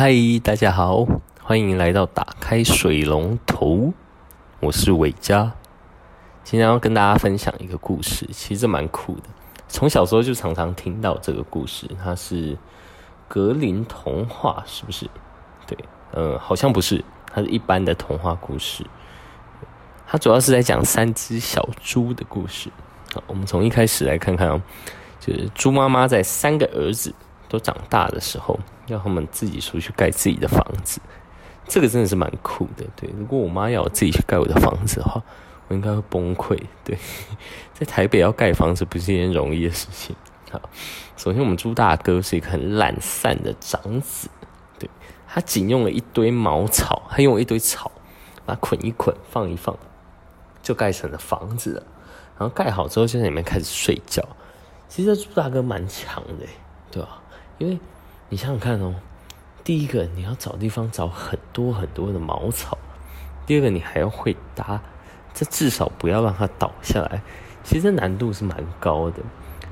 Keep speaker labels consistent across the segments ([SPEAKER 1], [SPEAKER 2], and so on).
[SPEAKER 1] 嗨，大家好，欢迎来到打开水龙头，我是伟嘉。今天要跟大家分享一个故事，其实蛮酷的。从小时候就常常听到这个故事，它是格林童话，是不是？对，嗯，好像不是，它是一般的童话故事。它主要是在讲三只小猪的故事。好，我们从一开始来看看哦，就是猪妈妈在三个儿子都长大的时候，要他们自己出去盖自己的房子。这个真的是蛮酷的。对，如果我妈要我自己去盖我的房子的话，我应该会崩溃。对，在台北要盖房子不是一件容易的事情。好，首先我们朱大哥是一个很懒散的长子。对，他仅用了一堆茅草，他用了一堆草，把它捆一捆，放一放。就盖成了房子了，然后盖好之后就在里面开始睡觉。其实朱大哥蛮强的，对吧？因为你想想看哦，第一个你要找地方找很多很多的茅草，第二个你还要会搭，这至少不要让它倒下来。其实难度是蛮高的，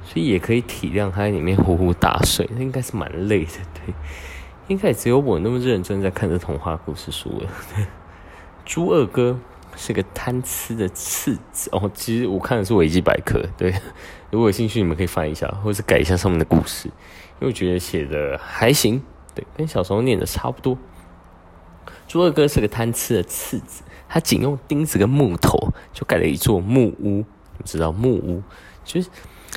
[SPEAKER 1] 所以也可以体谅他在里面呼呼大睡，那应该是蛮累的。对，应该也只有我那么认真在看这童话故事书了。猪二哥。是个贪吃的次子哦，其实我看的是维基百科，对，如果有兴趣，你们可以翻一下，或者是改一下上面的故事，因为我觉得写的还行，对，跟小时候念的差不多。猪二哥是个贪吃的次子，他仅用钉子跟木头就盖了一座木屋，你知道木屋就是，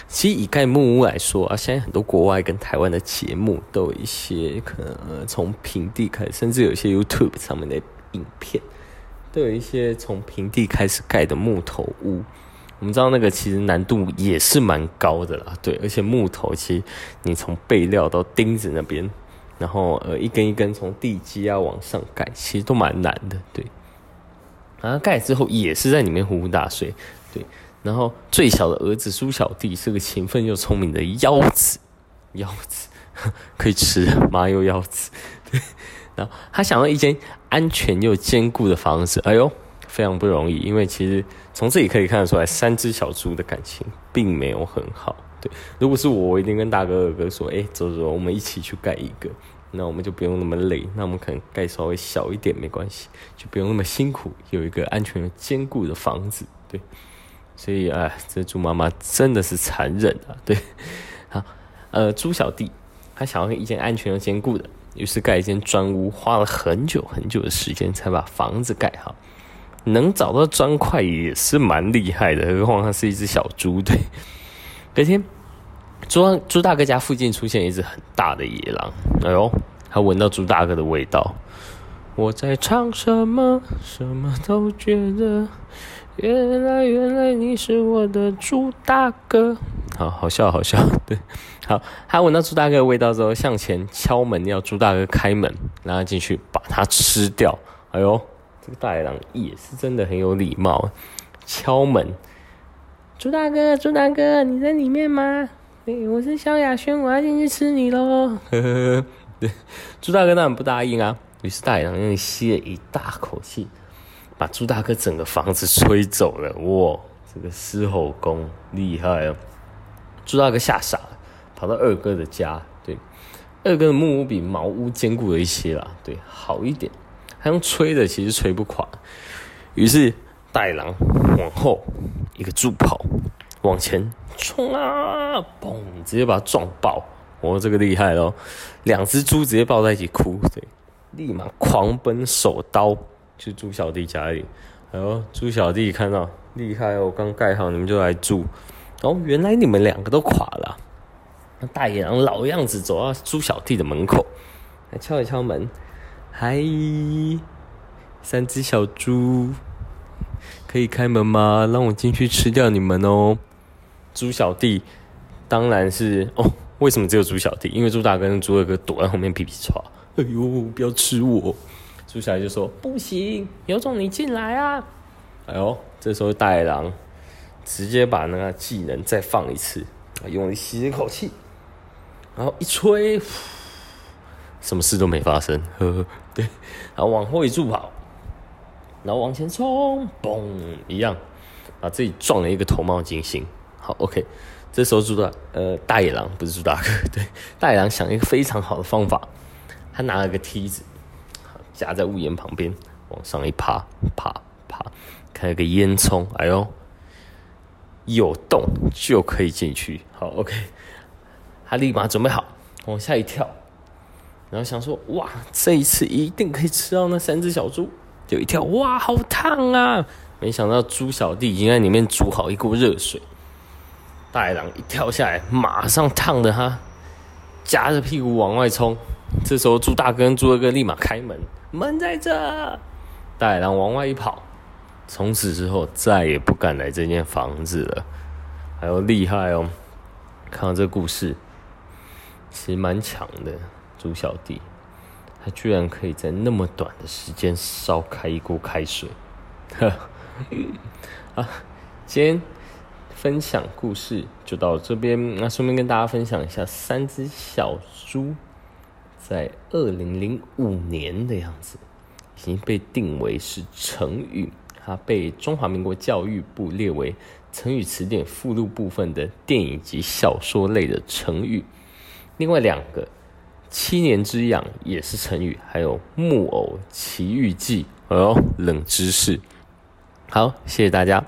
[SPEAKER 1] 其实以盖木屋来说啊，现在很多国外跟台湾的节目都有一些可能从平地开始，甚至有一些 YouTube 上面的影片。都有一些从平地开始盖的木头屋，我们知道那个其实难度也是蛮高的啦，对，而且木头其实你从备料到钉子那边，然后呃一根一根从地基啊往上盖，其实都蛮难的，对。然后盖之后也是在里面呼呼大睡，对。然后最小的儿子苏小弟是个勤奋又聪明的腰子，腰子 可以吃麻油腰子，对。然后他想要一间。安全又坚固的房子，哎呦，非常不容易。因为其实从这里可以看得出来，三只小猪的感情并没有很好。对，如果是我，我一定跟大哥二哥说：“哎，走走，我们一起去盖一个，那我们就不用那么累。那我们可能盖稍微小一点没关系，就不用那么辛苦，有一个安全又坚固的房子。”对，所以哎，这猪妈妈真的是残忍啊。对，好，呃，猪小弟他想要一间安全又坚固的。于是盖一间砖屋，花了很久很久的时间才把房子盖好。能找到砖块也是蛮厉害的，何况他是一只小猪。对，隔天，猪猪大哥家附近出现一只很大的野狼。哎呦，他闻到猪大哥的味道。我在唱什么？什么都觉得。原来，原来你是我的猪大哥。好好笑，好笑。对，好，他闻到猪大哥的味道之后，向前敲门，要猪大哥开门，让他进去把他吃掉。哎呦，这个大野狼也是真的很有礼貌，敲门。猪大哥，猪大哥，你在里面吗？我是萧亚轩，我要进去吃你喽。呵呵呵，对，猪大哥当然不答应啊。于是大野狼用吸了一大口气。把朱大哥整个房子吹走了，哇！这个狮吼功厉害哦。朱大哥吓傻了，跑到二哥的家。对，二哥的木屋比茅屋坚固了一些啦，对，好一点。他用吹的，其实吹不垮。于是带狼往后一个助跑，往前冲啊！嘣，直接把他撞爆。哦，这个厉害喽！两只猪直接抱在一起哭，对，立马狂奔，手刀。去猪小弟家里，哎呦，猪小弟看到厉害哦，刚盖好，你们就来住。哦，原来你们两个都垮了。大野狼老样子走到猪小弟的门口，来敲一敲门。嗨，三只小猪，可以开门吗？让我进去吃掉你们哦。猪小弟当然是哦，为什么只有猪小弟？因为猪大哥跟猪二哥躲在后面皮皮吵。哎呦，不要吃我！猪小弟就说：“不行，有种你进来啊！”哎呦，这时候大野狼直接把那个技能再放一次，用力吸一口气，然后一吹，什么事都没发生。呵呵，对，然后往后一助跑，然后往前冲，嘣，一样把自己撞了一个头冒金星。好，OK，这时候猪大呃大野狼不是猪大哥，对，大野狼想一个非常好的方法。他拿了个梯子，夹在屋檐旁边，往上一爬，爬爬，看了个烟囱，哎呦，有洞就可以进去。好，OK，他立马准备好往下一跳，然后想说，哇，这一次一定可以吃到那三只小猪。就一跳，哇，好烫啊！没想到猪小弟已经在里面煮好一锅热水，大野狼一跳下来，马上烫的他夹着屁股往外冲。这时候猪大哥跟猪二哥立马开门，门在这。大野狼往外一跑，从此之后再也不敢来这间房子了。还有厉害哦！看到这故事，其实蛮强的，猪小弟。他居然可以在那么短的时间烧开一锅开水，啊！今天分享故事就到这边，那顺便跟大家分享一下，三只小猪在二零零五年的样子已经被定为是成语，它被中华民国教育部列为成语词典附录部分的电影及小说类的成语，另外两个。七年之痒也是成语，还有木偶奇遇记，哦，冷知识。好，谢谢大家。